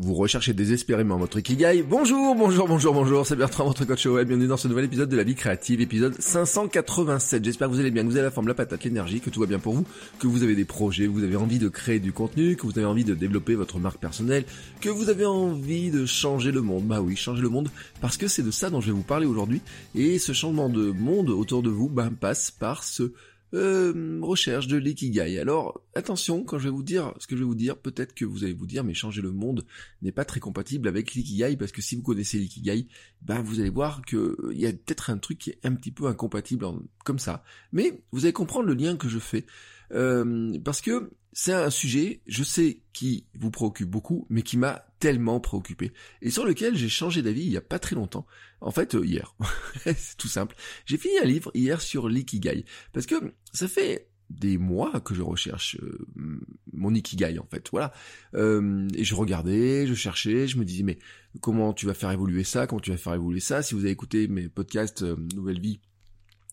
Vous recherchez désespérément votre Ikigai. Bonjour, bonjour, bonjour, bonjour, c'est Bertrand, votre coach web. Bienvenue dans ce nouvel épisode de la vie créative, épisode 587. J'espère que vous allez bien, que vous avez la forme, la patate, l'énergie, que tout va bien pour vous, que vous avez des projets, que vous avez envie de créer du contenu, que vous avez envie de développer votre marque personnelle, que vous avez envie de changer le monde. Bah oui, changer le monde, parce que c'est de ça dont je vais vous parler aujourd'hui. Et ce changement de monde autour de vous, bah, passe par ce euh, recherche de l'ikigai. Alors attention, quand je vais vous dire ce que je vais vous dire, peut-être que vous allez vous dire mais changer le monde n'est pas très compatible avec l'ikigai parce que si vous connaissez l'ikigai, ben vous allez voir que euh, y a peut-être un truc qui est un petit peu incompatible comme ça. Mais vous allez comprendre le lien que je fais euh, parce que c'est un sujet, je sais, qui vous préoccupe beaucoup, mais qui m'a tellement préoccupé, et sur lequel j'ai changé d'avis il y a pas très longtemps. En fait, euh, hier. c'est tout simple. J'ai fini un livre hier sur l'ikigai, parce que ça fait des mois que je recherche euh, mon ikigai en fait voilà. Euh, et je regardais je cherchais je me disais mais comment tu vas faire évoluer ça comment tu vas faire évoluer ça? Si vous avez écouté mes podcasts Nouvelle Vie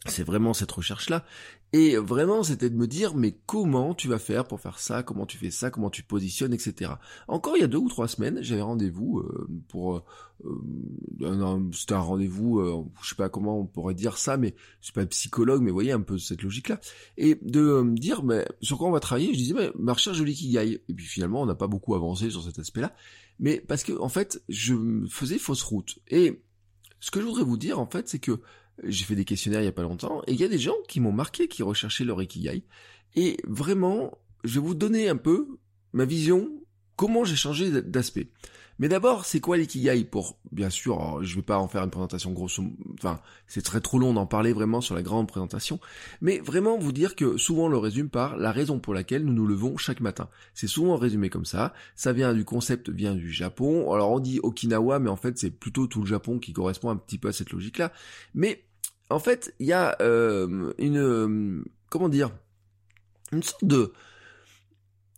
c'est vraiment cette recherche-là. Et vraiment, c'était de me dire, mais comment tu vas faire pour faire ça, comment tu fais ça, comment tu positionnes, etc. Encore il y a deux ou trois semaines, j'avais rendez-vous euh, pour... Euh, c'était un rendez-vous, euh, je sais pas comment on pourrait dire ça, mais je suis pas psychologue, mais voyez un peu cette logique-là. Et de me dire, mais sur quoi on va travailler Je disais, mais ma recherche de l'ikigai. Et puis finalement, on n'a pas beaucoup avancé sur cet aspect-là. Mais parce que, en fait, je faisais fausse route. Et ce que je voudrais vous dire, en fait, c'est que j'ai fait des questionnaires il y a pas longtemps, et il y a des gens qui m'ont marqué, qui recherchaient leur Ikigai. Et vraiment, je vais vous donner un peu ma vision, comment j'ai changé d'aspect. Mais d'abord, c'est quoi l'ikigai pour, bien sûr, je vais pas en faire une présentation grosse, enfin, c'est très trop long d'en parler vraiment sur la grande présentation, mais vraiment vous dire que souvent on le résume par la raison pour laquelle nous nous levons chaque matin. C'est souvent résumé comme ça, ça vient du concept, vient du Japon, alors on dit Okinawa, mais en fait c'est plutôt tout le Japon qui correspond un petit peu à cette logique-là, mais en fait, il y a euh, une, comment dire, une sorte de,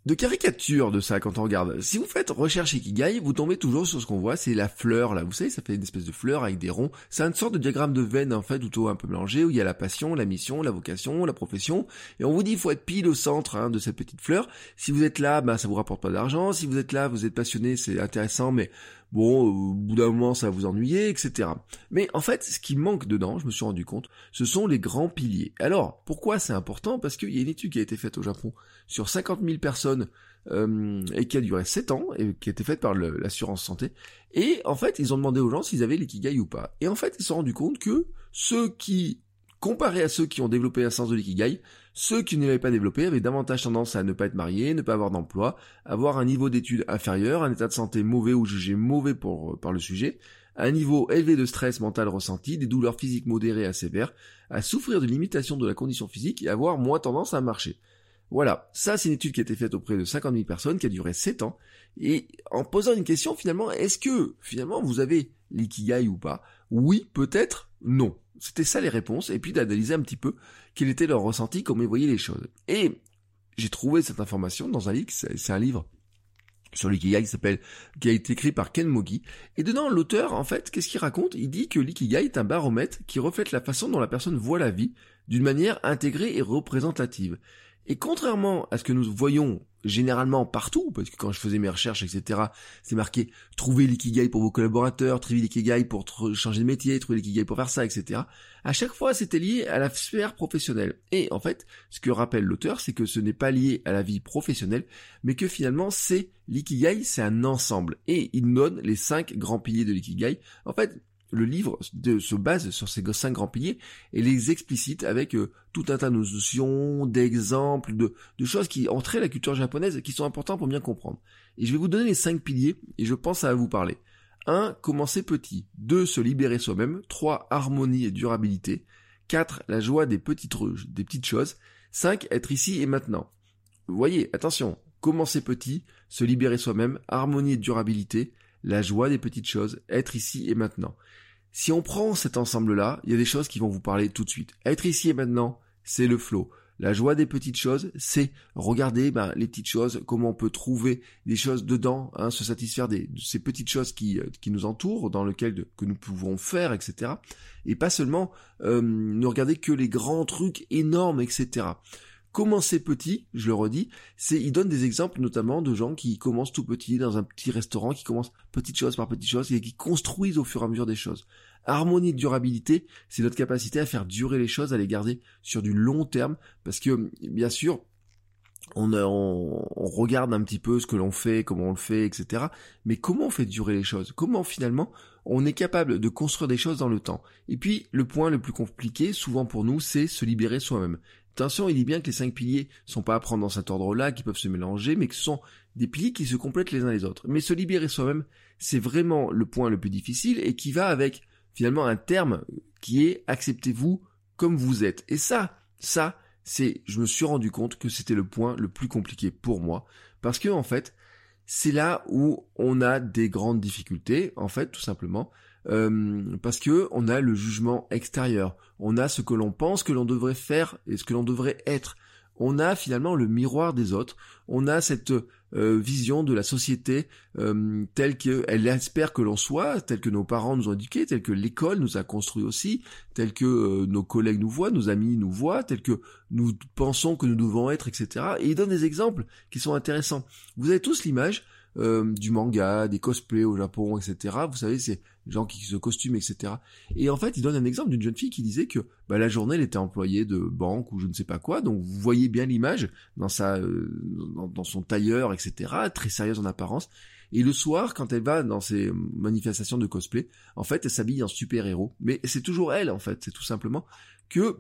de caricature de ça quand on regarde. Si vous faites recherche Ikigai, vous tombez toujours sur ce qu'on voit, c'est la fleur là. Vous savez, ça fait une espèce de fleur avec des ronds. C'est une sorte de diagramme de veine en fait, tout un peu mélangé, où il y a la passion, la mission, la vocation, la profession. Et on vous dit, il faut être pile au centre hein, de cette petite fleur. Si vous êtes là, bah ça vous rapporte pas d'argent. Si vous êtes là, vous êtes passionné, c'est intéressant, mais bon, au bout d'un moment, ça va vous ennuyer, etc. Mais en fait, ce qui manque dedans, je me suis rendu compte, ce sont les grands piliers. Alors, pourquoi c'est important? Parce qu'il y a une étude qui a été faite au Japon sur 50 000 personnes euh, et qui a duré 7 ans et qui a été faite par l'assurance santé. Et en fait, ils ont demandé aux gens s'ils avaient l'ikigai ou pas. Et en fait, ils se sont rendus compte que ceux qui, comparés à ceux qui ont développé un sens de l'ikigai, ceux qui ne l'avaient pas développé avaient davantage tendance à ne pas être mariés, ne pas avoir d'emploi, avoir un niveau d'études inférieur, un état de santé mauvais ou jugé mauvais pour, par le sujet, un niveau élevé de stress mental ressenti, des douleurs physiques modérées à sévères, à souffrir de limitations de la condition physique et avoir moins tendance à marcher. Voilà, ça c'est une étude qui a été faite auprès de 50 000 personnes, qui a duré 7 ans, et en posant une question finalement, est-ce que finalement vous avez l'ikigai ou pas? Oui, peut-être, non. C'était ça les réponses, et puis d'analyser un petit peu quel était leur ressenti, comment ils voyaient les choses. Et j'ai trouvé cette information dans un livre, c'est un livre sur l'ikigai qui s'appelle, qui a été écrit par Ken Mogi. Et dedans, l'auteur, en fait, qu'est-ce qu'il raconte? Il dit que l'ikigai est un baromètre qui reflète la façon dont la personne voit la vie d'une manière intégrée et représentative. Et contrairement à ce que nous voyons généralement partout, parce que quand je faisais mes recherches, etc., c'est marqué trouver l'ikigai pour vos collaborateurs, trouver l'ikigai pour changer de métier, trouver l'ikigai pour faire ça, etc. À chaque fois, c'était lié à la sphère professionnelle. Et en fait, ce que rappelle l'auteur, c'est que ce n'est pas lié à la vie professionnelle, mais que finalement, c'est l'ikigai, c'est un ensemble. Et il donne les cinq grands piliers de l'ikigai. En fait, le livre se base sur ces cinq grands piliers et les explicite avec euh, tout un tas de notions, d'exemples, de, choses qui entraient la culture japonaise et qui sont importants pour bien comprendre. Et je vais vous donner les cinq piliers et je pense à vous parler. 1. Commencer petit. 2. Se libérer soi-même. 3. Harmonie et durabilité. 4. La joie des petites, des petites choses. 5. Être ici et maintenant. Vous voyez, attention, commencer petit, se libérer soi-même, harmonie et durabilité, la joie des petites choses, être ici et maintenant. Si on prend cet ensemble-là, il y a des choses qui vont vous parler tout de suite. Être ici et maintenant, c'est le flow. La joie des petites choses, c'est regarder ben, les petites choses, comment on peut trouver des choses dedans, hein, se satisfaire des, de ces petites choses qui, euh, qui nous entourent, dans lesquelles que nous pouvons faire, etc. Et pas seulement euh, ne regarder que les grands trucs énormes, etc commencer petit, je le redis, c'est il donne des exemples notamment de gens qui commencent tout petit dans un petit restaurant, qui commencent petite chose par petite chose et qui construisent au fur et à mesure des choses. Harmonie de durabilité, c'est notre capacité à faire durer les choses, à les garder sur du long terme, parce que bien sûr, on, on, regarde un petit peu ce que l'on fait, comment on le fait, etc. Mais comment on fait durer les choses? Comment finalement on est capable de construire des choses dans le temps? Et puis le point le plus compliqué, souvent pour nous, c'est se libérer soi-même. Attention, il dit bien que les cinq piliers sont pas à prendre dans cet ordre-là, qui peuvent se mélanger, mais que ce sont des piliers qui se complètent les uns les autres. Mais se libérer soi-même, c'est vraiment le point le plus difficile et qui va avec finalement un terme qui est acceptez-vous comme vous êtes. Et ça, ça, c'est, je me suis rendu compte que c'était le point le plus compliqué pour moi, parce que en fait, c'est là où on a des grandes difficultés, en fait, tout simplement, euh, parce que on a le jugement extérieur, on a ce que l'on pense que l'on devrait faire et ce que l'on devrait être on a finalement le miroir des autres, on a cette euh, vision de la société euh, telle qu'elle espère que l'on soit, telle que nos parents nous ont éduqués, telle que l'école nous a construit aussi, telle que euh, nos collègues nous voient, nos amis nous voient, telle que nous pensons que nous devons être, etc. Et il donne des exemples qui sont intéressants. Vous avez tous l'image euh, du manga, des cosplays au Japon, etc. Vous savez, c'est les gens qui se costument, etc. Et en fait, il donne un exemple d'une jeune fille qui disait que bah, la journée, elle était employée de banque ou je ne sais pas quoi. Donc vous voyez bien l'image dans sa, euh, dans, son tailleur, etc. Très sérieuse en apparence. Et le soir, quand elle va dans ses manifestations de cosplay, en fait, elle s'habille en super-héros. Mais c'est toujours elle, en fait. C'est tout simplement que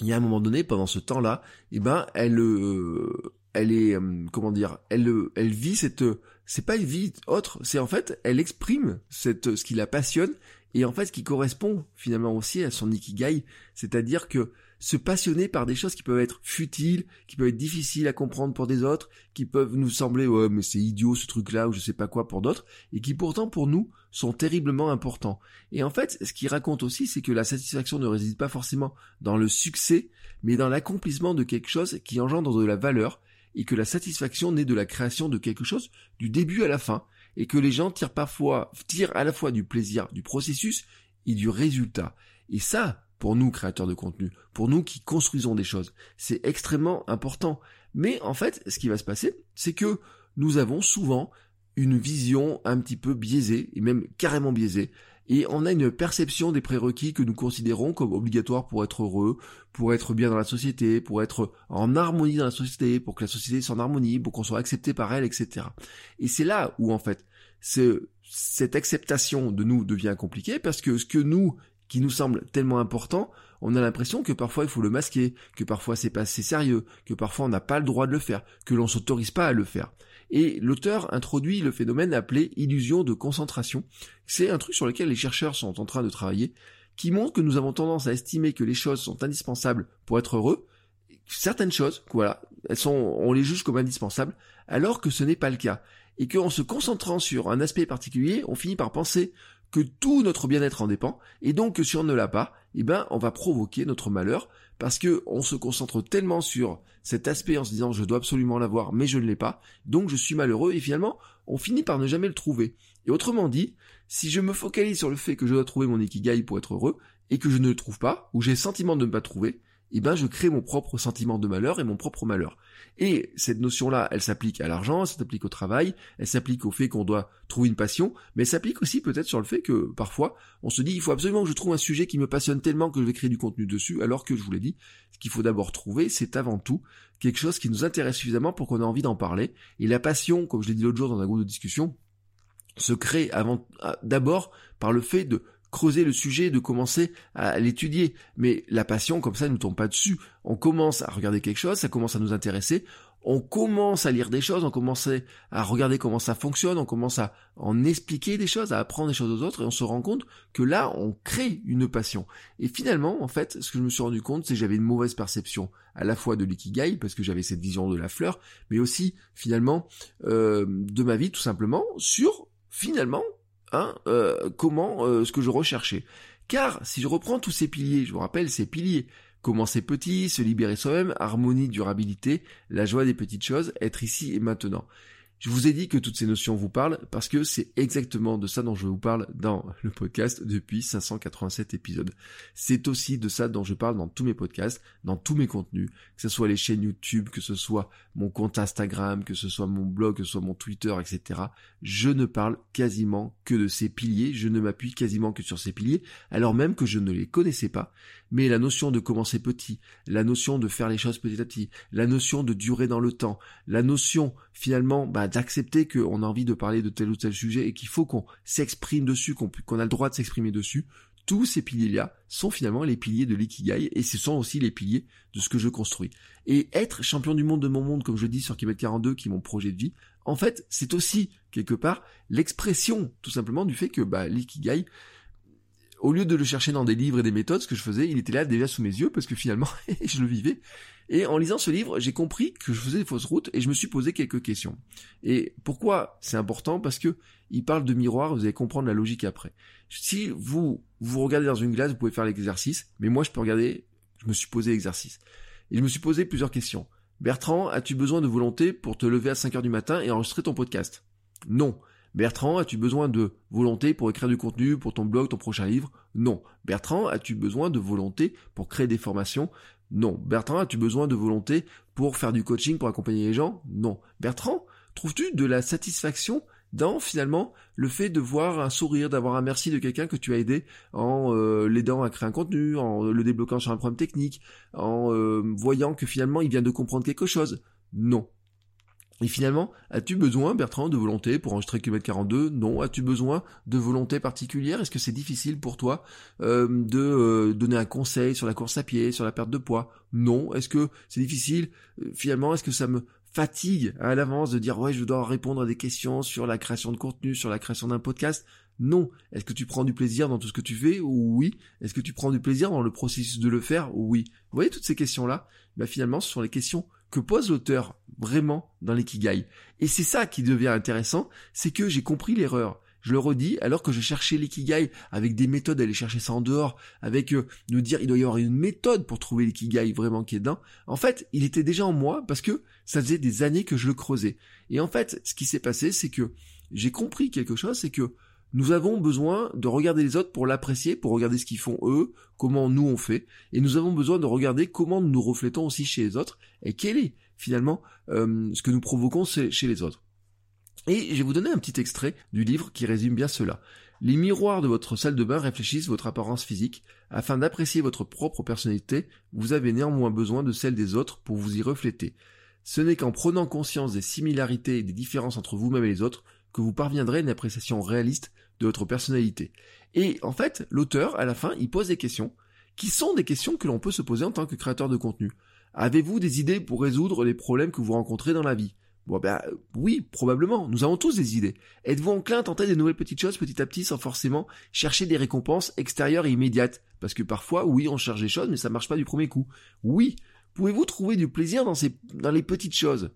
il y a un moment donné, pendant ce temps-là, eh ben, elle, euh, elle est euh, comment dire elle euh, elle vit cette euh, c'est pas une vie autre c'est en fait elle exprime cette ce qui la passionne et en fait ce qui correspond finalement aussi à son ikigai c'est-à-dire que se passionner par des choses qui peuvent être futiles qui peuvent être difficiles à comprendre pour des autres qui peuvent nous sembler ouais mais c'est idiot ce truc là ou je sais pas quoi pour d'autres et qui pourtant pour nous sont terriblement importants. Et en fait ce qu'il raconte aussi c'est que la satisfaction ne réside pas forcément dans le succès mais dans l'accomplissement de quelque chose qui engendre de la valeur et que la satisfaction naît de la création de quelque chose du début à la fin, et que les gens tirent parfois, tirent à la fois du plaisir du processus et du résultat. Et ça, pour nous créateurs de contenu, pour nous qui construisons des choses, c'est extrêmement important. Mais en fait, ce qui va se passer, c'est que nous avons souvent une vision un petit peu biaisée, et même carrément biaisée, et on a une perception des prérequis que nous considérons comme obligatoires pour être heureux, pour être bien dans la société, pour être en harmonie dans la société, pour que la société soit en harmonie, pour qu'on soit accepté par elle, etc. Et c'est là où en fait cette acceptation de nous devient compliquée parce que ce que nous qui nous semble tellement important, on a l'impression que parfois il faut le masquer, que parfois c'est pas assez sérieux, que parfois on n'a pas le droit de le faire, que l'on s'autorise pas à le faire. Et l'auteur introduit le phénomène appelé illusion de concentration. C'est un truc sur lequel les chercheurs sont en train de travailler, qui montre que nous avons tendance à estimer que les choses sont indispensables pour être heureux. Certaines choses, voilà, elles sont, on les juge comme indispensables, alors que ce n'est pas le cas. Et qu'en se concentrant sur un aspect particulier, on finit par penser que tout notre bien-être en dépend, et donc que si on ne l'a pas, eh ben, on va provoquer notre malheur, parce que on se concentre tellement sur cet aspect en se disant je dois absolument l'avoir, mais je ne l'ai pas, donc je suis malheureux, et finalement, on finit par ne jamais le trouver. Et autrement dit, si je me focalise sur le fait que je dois trouver mon ikigai pour être heureux, et que je ne le trouve pas, ou j'ai le sentiment de ne pas trouver, eh ben je crée mon propre sentiment de malheur et mon propre malheur. Et cette notion-là, elle s'applique à l'argent, elle s'applique au travail, elle s'applique au fait qu'on doit trouver une passion, mais elle s'applique aussi peut-être sur le fait que parfois on se dit il faut absolument que je trouve un sujet qui me passionne tellement que je vais créer du contenu dessus, alors que je vous l'ai dit, ce qu'il faut d'abord trouver, c'est avant tout quelque chose qui nous intéresse suffisamment pour qu'on ait envie d'en parler. Et la passion, comme je l'ai dit l'autre jour dans un groupe de discussion, se crée avant d'abord par le fait de creuser le sujet, de commencer à l'étudier. Mais la passion, comme ça, ne nous tombe pas dessus. On commence à regarder quelque chose, ça commence à nous intéresser, on commence à lire des choses, on commence à regarder comment ça fonctionne, on commence à en expliquer des choses, à apprendre des choses aux autres, et on se rend compte que là, on crée une passion. Et finalement, en fait, ce que je me suis rendu compte, c'est que j'avais une mauvaise perception à la fois de l'ikigai, parce que j'avais cette vision de la fleur, mais aussi, finalement, euh, de ma vie, tout simplement, sur, finalement, Hein, euh, comment euh, ce que je recherchais. Car si je reprends tous ces piliers, je vous rappelle ces piliers, commencer petit, se libérer soi-même, harmonie, durabilité, la joie des petites choses, être ici et maintenant. Je vous ai dit que toutes ces notions vous parlent parce que c'est exactement de ça dont je vous parle dans le podcast depuis 587 épisodes. C'est aussi de ça dont je parle dans tous mes podcasts, dans tous mes contenus, que ce soit les chaînes YouTube, que ce soit mon compte Instagram, que ce soit mon blog, que ce soit mon Twitter, etc. Je ne parle quasiment que de ces piliers, je ne m'appuie quasiment que sur ces piliers, alors même que je ne les connaissais pas. Mais la notion de commencer petit, la notion de faire les choses petit à petit, la notion de durer dans le temps, la notion finalement bah, d'accepter qu'on a envie de parler de tel ou tel sujet et qu'il faut qu'on s'exprime dessus, qu'on a le droit de s'exprimer dessus, tous ces piliers-là sont finalement les piliers de l'ikigai et ce sont aussi les piliers de ce que je construis. Et être champion du monde de mon monde, comme je dis sur Québec 42, qui est mon projet de vie, en fait, c'est aussi quelque part l'expression tout simplement du fait que bah, l'ikigai, au lieu de le chercher dans des livres et des méthodes, ce que je faisais, il était là déjà sous mes yeux parce que finalement, je le vivais. Et en lisant ce livre, j'ai compris que je faisais des fausses routes et je me suis posé quelques questions. Et pourquoi c'est important? Parce que il parle de miroir, vous allez comprendre la logique après. Si vous vous regardez dans une glace, vous pouvez faire l'exercice, mais moi je peux regarder, je me suis posé l'exercice. Et je me suis posé plusieurs questions. Bertrand, as-tu besoin de volonté pour te lever à 5 heures du matin et enregistrer ton podcast? Non. Bertrand, as-tu besoin de volonté pour écrire du contenu pour ton blog, ton prochain livre? Non. Bertrand, as-tu besoin de volonté pour créer des formations? Non. Bertrand, as-tu besoin de volonté pour faire du coaching, pour accompagner les gens? Non. Bertrand, trouves-tu de la satisfaction dans finalement le fait de voir un sourire, d'avoir un merci de quelqu'un que tu as aidé en euh, l'aidant à créer un contenu, en le débloquant sur un problème technique, en euh, voyant que finalement il vient de comprendre quelque chose? Non. Et finalement, as-tu besoin, Bertrand, de volonté pour enregistrer km 42 Non. As-tu besoin de volonté particulière? Est-ce que c'est difficile pour toi euh, de euh, donner un conseil sur la course à pied, sur la perte de poids? Non. Est-ce que c'est difficile? Euh, Finalement, est-ce que ça me fatigue à l'avance de dire ouais, je dois répondre à des questions sur la création de contenu, sur la création d'un podcast? Non. Est-ce que tu prends du plaisir dans tout ce que tu fais? Oui. Est-ce que tu prends du plaisir dans le processus de le faire? Oui. Vous voyez toutes ces questions-là? Bah, Finalement, ce sont les questions que pose l'auteur vraiment dans l'ikigai. Et c'est ça qui devient intéressant, c'est que j'ai compris l'erreur. Je le redis, alors que je cherchais l'ikigai avec des méthodes, aller chercher ça en dehors, avec euh, nous dire il doit y avoir une méthode pour trouver l'ikigai vraiment qui est dedans. En fait, il était déjà en moi parce que ça faisait des années que je le creusais. Et en fait, ce qui s'est passé, c'est que j'ai compris quelque chose, c'est que nous avons besoin de regarder les autres pour l'apprécier, pour regarder ce qu'ils font eux, comment nous on fait, et nous avons besoin de regarder comment nous nous reflétons aussi chez les autres, et quel est finalement euh, ce que nous provoquons chez les autres. Et je vais vous donner un petit extrait du livre qui résume bien cela. Les miroirs de votre salle de bain réfléchissent votre apparence physique. Afin d'apprécier votre propre personnalité, vous avez néanmoins besoin de celle des autres pour vous y refléter. Ce n'est qu'en prenant conscience des similarités et des différences entre vous-même et les autres que vous parviendrez à une appréciation réaliste de votre personnalité. Et en fait, l'auteur, à la fin, il pose des questions qui sont des questions que l'on peut se poser en tant que créateur de contenu. Avez-vous des idées pour résoudre les problèmes que vous rencontrez dans la vie? Bon ben oui, probablement. Nous avons tous des idées. Êtes-vous enclin à tenter des nouvelles petites choses petit à petit sans forcément chercher des récompenses extérieures et immédiates? Parce que parfois, oui, on cherche des choses, mais ça marche pas du premier coup. Oui. Pouvez-vous trouver du plaisir dans ces dans les petites choses?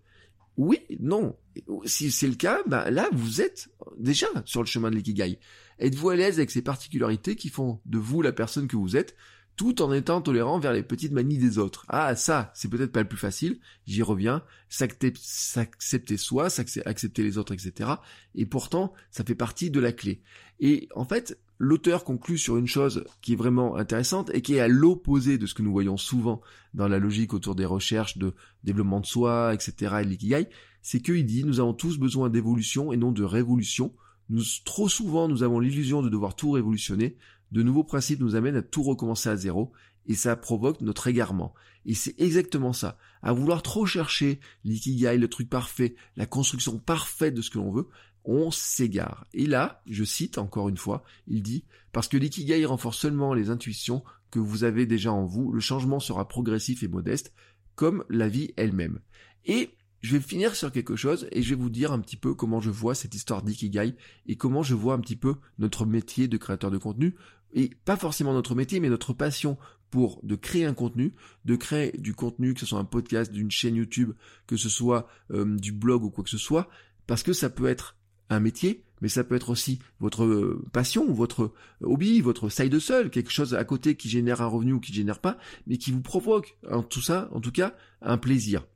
Oui, non. Si c'est le cas, bah là, vous êtes déjà sur le chemin de l'ikigai. Êtes-vous à l'aise avec ces particularités qui font de vous la personne que vous êtes, tout en étant tolérant vers les petites manies des autres? Ah, ça, c'est peut-être pas le plus facile, j'y reviens, s'accepter soi, accepter les autres, etc. Et pourtant, ça fait partie de la clé. Et en fait, l'auteur conclut sur une chose qui est vraiment intéressante et qui est à l'opposé de ce que nous voyons souvent dans la logique autour des recherches de développement de soi, etc. et l'ikigai, c'est qu'il dit nous avons tous besoin d'évolution et non de révolution. Nous, trop souvent, nous avons l'illusion de devoir tout révolutionner. De nouveaux principes nous amènent à tout recommencer à zéro et ça provoque notre égarement. Et c'est exactement ça. À vouloir trop chercher l'ikigai, le truc parfait, la construction parfaite de ce que l'on veut, on s'égare. Et là, je cite encore une fois, il dit, parce que l'ikigai renforce seulement les intuitions que vous avez déjà en vous, le changement sera progressif et modeste, comme la vie elle-même. Et je vais finir sur quelque chose et je vais vous dire un petit peu comment je vois cette histoire d'ikigai et comment je vois un petit peu notre métier de créateur de contenu et pas forcément notre métier mais notre passion pour de créer un contenu, de créer du contenu, que ce soit un podcast, d'une chaîne YouTube, que ce soit euh, du blog ou quoi que ce soit, parce que ça peut être un métier, mais ça peut être aussi votre euh, passion, votre hobby, votre side seul, quelque chose à côté qui génère un revenu ou qui génère pas, mais qui vous provoque, en tout ça, en tout cas, un plaisir.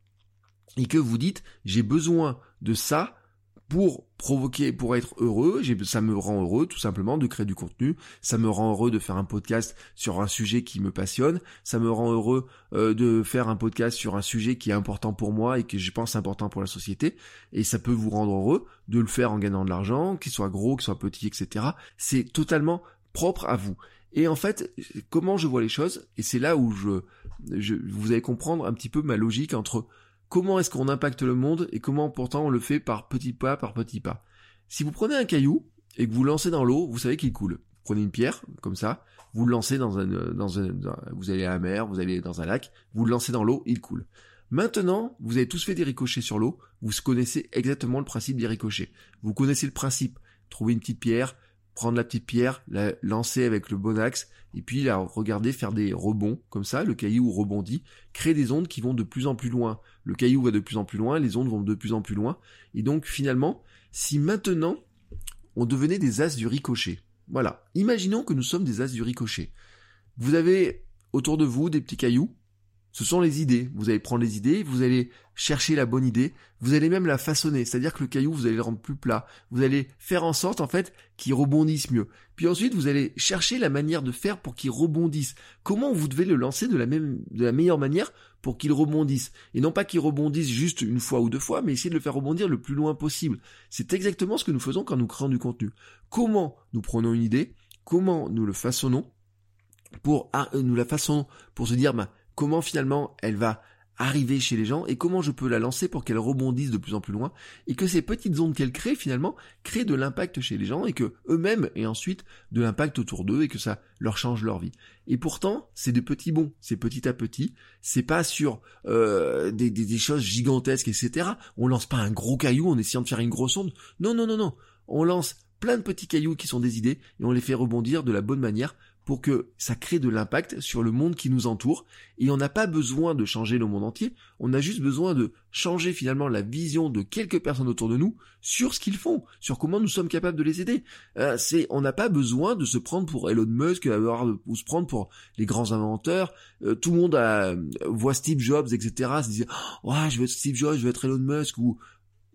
Et que vous dites, j'ai besoin de ça pour provoquer, pour être heureux, ça me rend heureux tout simplement de créer du contenu, ça me rend heureux de faire un podcast sur un sujet qui me passionne, ça me rend heureux euh, de faire un podcast sur un sujet qui est important pour moi et que je pense important pour la société, et ça peut vous rendre heureux de le faire en gagnant de l'argent, qu'il soit gros, qu'il soit petit, etc. C'est totalement propre à vous. Et en fait, comment je vois les choses, et c'est là où je, je, vous allez comprendre un petit peu ma logique entre comment est-ce qu'on impacte le monde et comment pourtant on le fait par petit pas par petit pas. Si vous prenez un caillou et que vous lancez dans l'eau, vous savez qu'il coule. Vous prenez une pierre, comme ça, vous le lancez dans un, dans un, vous allez à la mer, vous allez dans un lac, vous le lancez dans l'eau, il coule. Maintenant, vous avez tous fait des ricochets sur l'eau, vous connaissez exactement le principe des ricochets. Vous connaissez le principe. Trouver une petite pierre, prendre la petite pierre, la lancer avec le bon axe, et puis la regarder faire des rebonds, comme ça, le caillou rebondit, crée des ondes qui vont de plus en plus loin. Le caillou va de plus en plus loin, les ondes vont de plus en plus loin, et donc finalement, si maintenant on devenait des as du ricochet, voilà, imaginons que nous sommes des as du ricochet. Vous avez autour de vous des petits cailloux, ce sont les idées. Vous allez prendre les idées, vous allez chercher la bonne idée, vous allez même la façonner, c'est-à-dire que le caillou, vous allez le rendre plus plat, vous allez faire en sorte en fait qu'il rebondisse mieux. Puis ensuite, vous allez chercher la manière de faire pour qu'il rebondisse. Comment vous devez le lancer de la même, de la meilleure manière pour qu'il rebondisse? Et non pas qu'il rebondisse juste une fois ou deux fois, mais essayer de le faire rebondir le plus loin possible. C'est exactement ce que nous faisons quand nous créons du contenu. Comment nous prenons une idée, comment nous le façonnons pour ah, euh, nous la façonnons pour se dire bah, comment finalement elle va arriver chez les gens et comment je peux la lancer pour qu'elle rebondisse de plus en plus loin et que ces petites ondes qu'elle crée finalement créent de l'impact chez les gens et que eux-mêmes aient ensuite de l'impact autour d'eux et que ça leur change leur vie. Et pourtant, c'est de petits bons, c'est petit à petit, c'est pas sur euh, des, des, choses gigantesques, etc. On lance pas un gros caillou en essayant de faire une grosse onde. Non, non, non, non. On lance plein de petits cailloux qui sont des idées et on les fait rebondir de la bonne manière pour que ça crée de l'impact sur le monde qui nous entoure. Et on n'a pas besoin de changer le monde entier, on a juste besoin de changer finalement la vision de quelques personnes autour de nous sur ce qu'ils font, sur comment nous sommes capables de les aider. Euh, c'est, on n'a pas besoin de se prendre pour Elon Musk, ou se prendre pour les grands inventeurs. Euh, tout le monde voit Steve Jobs, etc. Se dit, oh, je veux être Steve Jobs, je veux être Elon Musk ou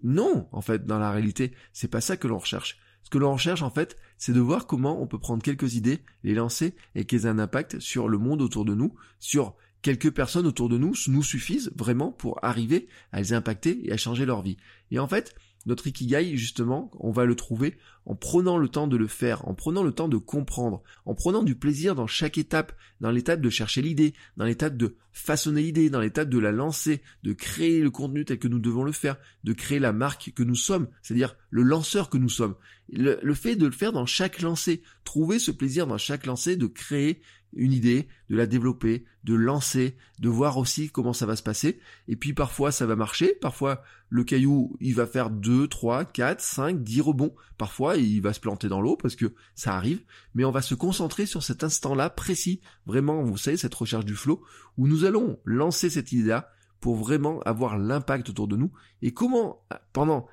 non, en fait, dans la réalité, c'est pas ça que l'on recherche. Ce que l'on recherche en fait, c'est de voir comment on peut prendre quelques idées, les lancer et qu'elles aient un impact sur le monde autour de nous, sur quelques personnes autour de nous nous suffisent vraiment pour arriver à les impacter et à changer leur vie. Et en fait, notre ikigai, justement, on va le trouver en prenant le temps de le faire, en prenant le temps de comprendre, en prenant du plaisir dans chaque étape, dans l'étape de chercher l'idée, dans l'étape de façonner l'idée, dans l'étape de la lancer, de créer le contenu tel que nous devons le faire, de créer la marque que nous sommes, c'est-à-dire le lanceur que nous sommes. Le, le fait de le faire dans chaque lancée, trouver ce plaisir dans chaque lancée de créer une idée, de la développer, de lancer, de voir aussi comment ça va se passer. Et puis parfois ça va marcher, parfois le caillou il va faire 2, 3, 4, 5, 10 rebonds. Parfois il va se planter dans l'eau parce que ça arrive, mais on va se concentrer sur cet instant-là précis, vraiment vous savez cette recherche du flow, où nous allons lancer cette idée-là pour vraiment avoir l'impact autour de nous. Et comment pendant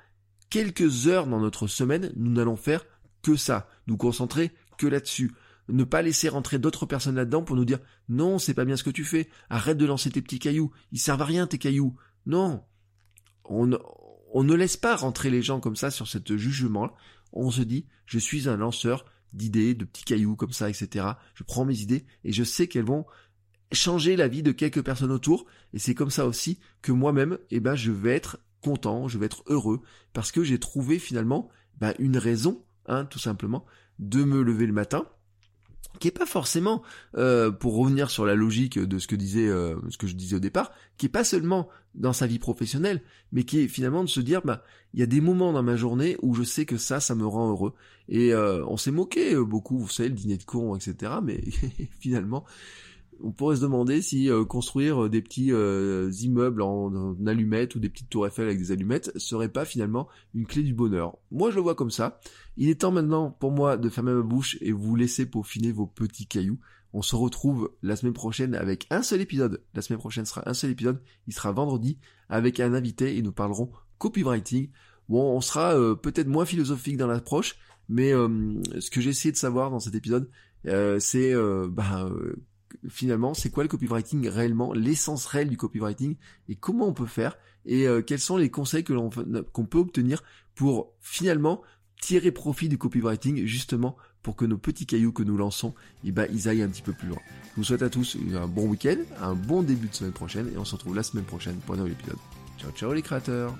quelques heures dans notre semaine nous n'allons faire que ça, nous concentrer que là-dessus ne pas laisser rentrer d'autres personnes là-dedans pour nous dire non, c'est pas bien ce que tu fais, arrête de lancer tes petits cailloux, ils servent à rien tes cailloux. Non. On, on ne laisse pas rentrer les gens comme ça sur ce jugement. On se dit, je suis un lanceur d'idées, de petits cailloux comme ça, etc. Je prends mes idées et je sais qu'elles vont changer la vie de quelques personnes autour. Et c'est comme ça aussi que moi-même, eh ben, je vais être content, je vais être heureux parce que j'ai trouvé finalement ben, une raison, hein, tout simplement, de me lever le matin qui est pas forcément, euh, pour revenir sur la logique de ce que disait, euh, ce que je disais au départ, qui est pas seulement dans sa vie professionnelle, mais qui est finalement de se dire, bah, il y a des moments dans ma journée où je sais que ça, ça me rend heureux. Et euh, on s'est moqué beaucoup, vous savez, le dîner de con, etc. Mais finalement, on pourrait se demander si euh, construire euh, des petits euh, immeubles en, allumettes ou des petites tours Eiffel avec des allumettes serait pas finalement une clé du bonheur. Moi je le vois comme ça. Il est temps maintenant pour moi de fermer ma bouche et vous laisser peaufiner vos petits cailloux. On se retrouve la semaine prochaine avec un seul épisode. La semaine prochaine sera un seul épisode. Il sera vendredi avec un invité et nous parlerons copywriting. Bon, on sera peut-être moins philosophique dans l'approche, mais ce que j'ai essayé de savoir dans cet épisode, c'est bah, finalement, c'est quoi le copywriting réellement, l'essence réelle du copywriting et comment on peut faire et euh, quels sont les conseils qu'on peut obtenir pour finalement tirer profit du copywriting justement pour que nos petits cailloux que nous lançons, eh ben, ils aillent un petit peu plus loin. Je vous souhaite à tous un bon week-end, un bon début de semaine prochaine et on se retrouve la semaine prochaine pour un nouvel épisode. Ciao ciao les créateurs